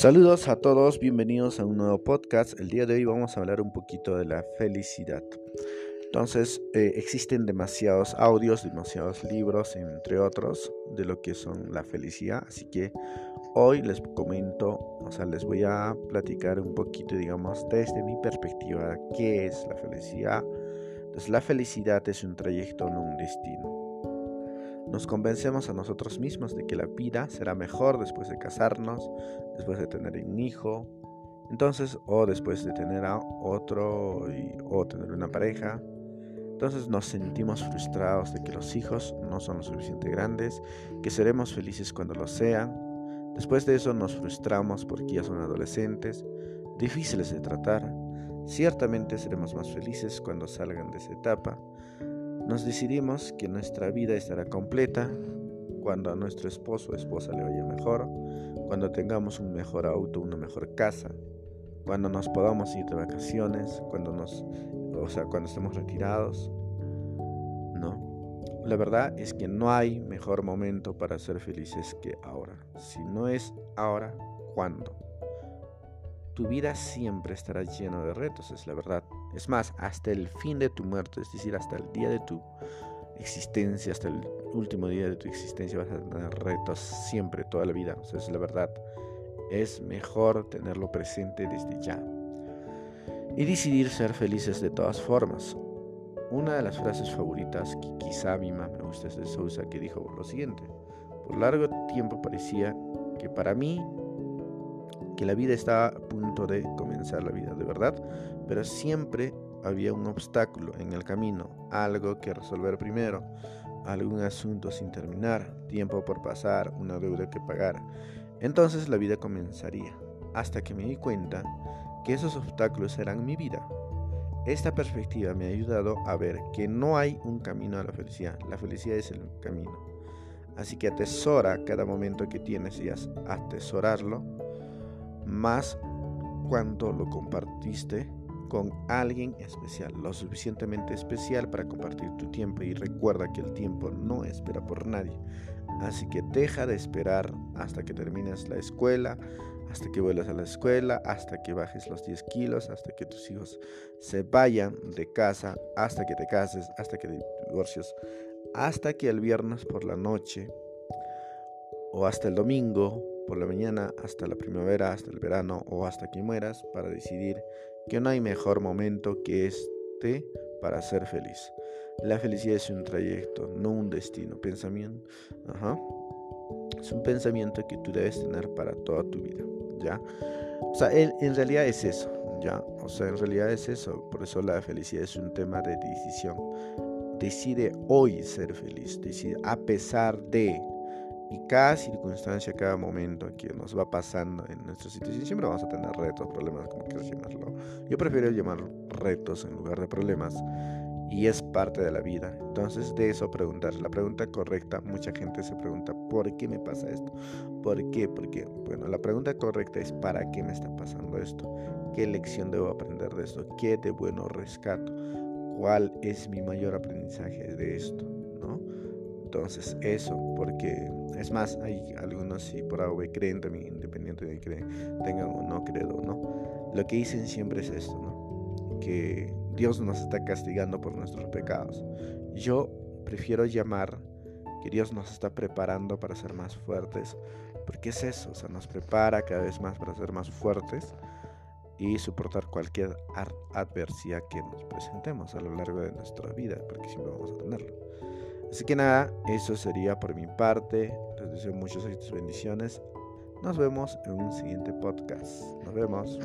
Saludos a todos, bienvenidos a un nuevo podcast. El día de hoy vamos a hablar un poquito de la felicidad. Entonces, eh, existen demasiados audios, demasiados libros, entre otros, de lo que son la felicidad. Así que hoy les comento, o sea, les voy a platicar un poquito, digamos, desde mi perspectiva, qué es la felicidad. Entonces, la felicidad es un trayecto, no un destino. Nos convencemos a nosotros mismos de que la vida será mejor después de casarnos, después de tener un hijo, entonces, o después de tener a otro o tener una pareja. Entonces nos sentimos frustrados de que los hijos no son lo suficiente grandes, que seremos felices cuando lo sean. Después de eso nos frustramos porque ya son adolescentes, difíciles de tratar. Ciertamente seremos más felices cuando salgan de esa etapa. Nos decidimos que nuestra vida estará completa cuando a nuestro esposo o esposa le vaya mejor, cuando tengamos un mejor auto, una mejor casa, cuando nos podamos ir de vacaciones, cuando nos, o sea, cuando estemos retirados. No. La verdad es que no hay mejor momento para ser felices que ahora. Si no es ahora, ¿cuándo? Tu vida siempre estará llena de retos, es la verdad. Es más, hasta el fin de tu muerte, es decir, hasta el día de tu existencia, hasta el último día de tu existencia vas a tener retos siempre, toda la vida. O sea, es la verdad. Es mejor tenerlo presente desde ya. Y decidir ser felices de todas formas. Una de las frases favoritas que quizá a mí más me gusta es de Sousa que dijo lo siguiente. Por largo tiempo parecía que para mí que la vida estaba a punto de comenzar la vida de verdad, pero siempre había un obstáculo en el camino, algo que resolver primero, algún asunto sin terminar, tiempo por pasar, una deuda que pagar. Entonces la vida comenzaría, hasta que me di cuenta que esos obstáculos eran mi vida. Esta perspectiva me ha ayudado a ver que no hay un camino a la felicidad, la felicidad es el camino. Así que atesora cada momento que tienes y atesorarlo más cuando lo compartiste con alguien especial, lo suficientemente especial para compartir tu tiempo y recuerda que el tiempo no espera por nadie. Así que deja de esperar hasta que termines la escuela, hasta que vuelvas a la escuela, hasta que bajes los 10 kilos, hasta que tus hijos se vayan de casa, hasta que te cases, hasta que te divorcios, hasta que el viernes por la noche o hasta el domingo por la mañana hasta la primavera, hasta el verano o hasta que mueras para decidir que no hay mejor momento que este para ser feliz. La felicidad es un trayecto, no un destino. Pensamiento. Es un pensamiento que tú debes tener para toda tu vida, ¿ya? O sea, en, realidad es eso, ¿ya? O sea, en realidad es eso. Por eso la felicidad es un tema de decisión. Decide hoy ser feliz, decide a pesar de y cada circunstancia, cada momento que nos va pasando en nuestra situación, siempre vamos a tener retos, problemas, como quieras llamarlo. Yo prefiero llamar retos en lugar de problemas. Y es parte de la vida. Entonces, de eso preguntar. La pregunta correcta, mucha gente se pregunta, ¿por qué me pasa esto? ¿Por qué? Porque, bueno, la pregunta correcta es, ¿para qué me está pasando esto? ¿Qué lección debo aprender de esto? ¿Qué de bueno rescato? ¿Cuál es mi mayor aprendizaje de esto? ¿No? Entonces, eso, porque es más, hay algunos si por algo creen también, independiente de que tengan o no credo, ¿no? Lo que dicen siempre es esto, ¿no? Que Dios nos está castigando por nuestros pecados. Yo prefiero llamar que Dios nos está preparando para ser más fuertes, porque es eso, o sea, nos prepara cada vez más para ser más fuertes y soportar cualquier adversidad que nos presentemos a lo largo de nuestra vida, porque siempre vamos a tenerlo. Así que nada, eso sería por mi parte. Les deseo muchas bendiciones. Nos vemos en un siguiente podcast. Nos vemos.